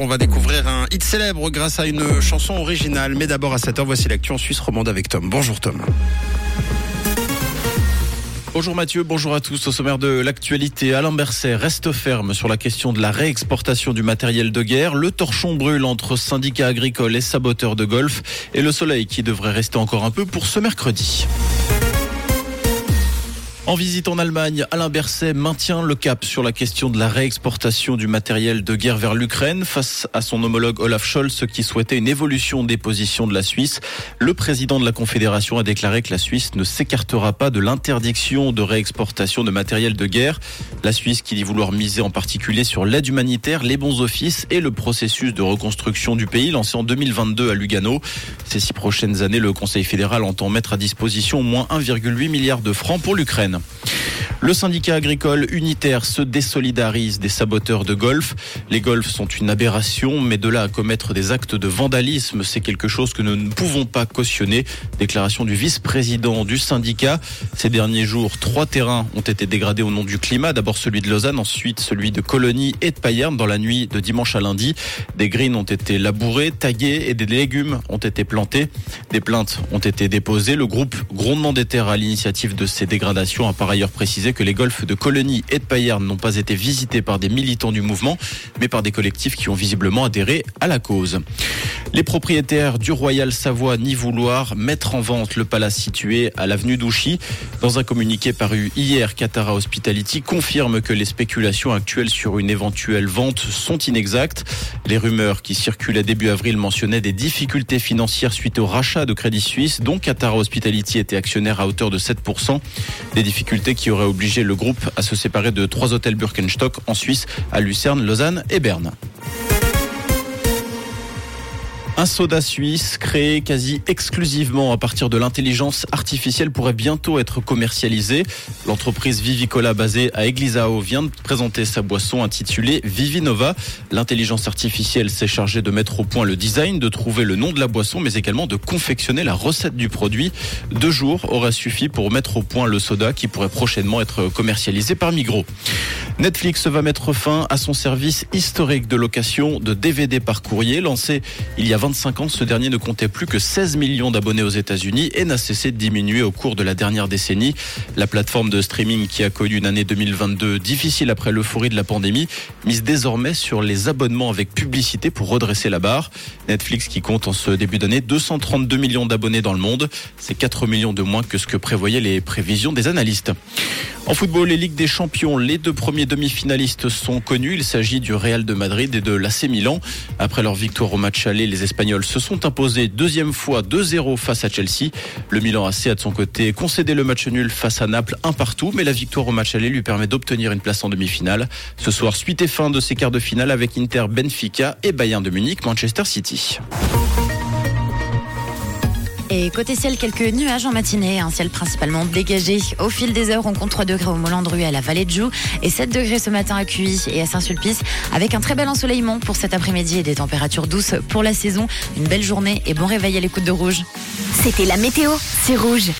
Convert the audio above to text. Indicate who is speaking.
Speaker 1: On va découvrir un hit célèbre grâce à une chanson originale. Mais d'abord à 7h, voici l'actu en Suisse romande avec Tom. Bonjour Tom.
Speaker 2: Bonjour Mathieu, bonjour à tous. Au sommaire de l'actualité, Alain Berset reste ferme sur la question de la réexportation du matériel de guerre. Le torchon brûle entre syndicats agricoles et saboteurs de golf et le soleil qui devrait rester encore un peu pour ce mercredi. En visite en Allemagne, Alain Berset maintient le cap sur la question de la réexportation du matériel de guerre vers l'Ukraine face à son homologue Olaf Scholz qui souhaitait une évolution des positions de la Suisse. Le président de la Confédération a déclaré que la Suisse ne s'écartera pas de l'interdiction de réexportation de matériel de guerre. La Suisse qui dit vouloir miser en particulier sur l'aide humanitaire, les bons offices et le processus de reconstruction du pays lancé en 2022 à Lugano. Ces six prochaines années, le Conseil fédéral entend mettre à disposition au moins 1,8 milliard de francs pour l'Ukraine. Ukrainu. Le syndicat agricole unitaire se désolidarise des saboteurs de golf. Les golfs sont une aberration, mais de là à commettre des actes de vandalisme, c'est quelque chose que nous ne pouvons pas cautionner. Déclaration du vice-président du syndicat. Ces derniers jours, trois terrains ont été dégradés au nom du climat. D'abord celui de Lausanne, ensuite celui de Colonie et de Payerne dans la nuit de dimanche à lundi. Des greens ont été labourés, tagués et des légumes ont été plantés. Des plaintes ont été déposées. Le groupe Grondement des terres à l'initiative de ces dégradations a par ailleurs précisé que les golfs de Colonie et de Payerne n'ont pas été visités par des militants du mouvement, mais par des collectifs qui ont visiblement adhéré à la cause. Les propriétaires du Royal Savoie n'y vouloir mettre en vente le palace situé à l'avenue d'Ouchy. Dans un communiqué paru hier, Catara Hospitality confirme que les spéculations actuelles sur une éventuelle vente sont inexactes. Les rumeurs qui circulaient début avril mentionnaient des difficultés financières suite au rachat de Crédit Suisse, dont Catara Hospitality était actionnaire à hauteur de 7%. Des difficultés qui auraient obligé le groupe à se séparer de trois hôtels Birkenstock en Suisse, à Lucerne, Lausanne et Berne. Un soda suisse créé quasi exclusivement à partir de l'intelligence artificielle pourrait bientôt être commercialisé. L'entreprise Vivicola basée à Eglisao vient de présenter sa boisson intitulée Vivinova. L'intelligence artificielle s'est chargée de mettre au point le design, de trouver le nom de la boisson, mais également de confectionner la recette du produit. Deux jours auraient suffi pour mettre au point le soda qui pourrait prochainement être commercialisé par Migros. Netflix va mettre fin à son service historique de location de DVD par courrier lancé il y a 20 25 ans, ce dernier ne comptait plus que 16 millions d'abonnés aux États-Unis et n'a cessé de diminuer au cours de la dernière décennie. La plateforme de streaming qui a connu une année 2022 difficile après l'euphorie de la pandémie mise désormais sur les abonnements avec publicité pour redresser la barre. Netflix qui compte en ce début d'année 232 millions d'abonnés dans le monde. C'est 4 millions de moins que ce que prévoyaient les prévisions des analystes. En football, les Ligues des Champions, les deux premiers demi-finalistes sont connus. Il s'agit du Real de Madrid et de l'AC Milan. Après leur victoire au match aller, les Espagnols se sont imposés deuxième fois 2-0 face à Chelsea. Le Milan AC a de son côté concédé le match nul face à Naples un partout, mais la victoire au match aller lui permet d'obtenir une place en demi-finale. Ce soir, suite et fin de ces quarts de finale avec Inter Benfica et Bayern de Munich Manchester City.
Speaker 3: Et côté ciel, quelques nuages en matinée, un ciel principalement dégagé. Au fil des heures, on compte 3 degrés au Molandru à la vallée de Joux et 7 degrés ce matin à Cuy et à Saint-Sulpice avec un très bel ensoleillement pour cet après-midi et des températures douces pour la saison. Une belle journée et bon réveil à l'écoute de Rouge.
Speaker 4: C'était la météo, c'est Rouge.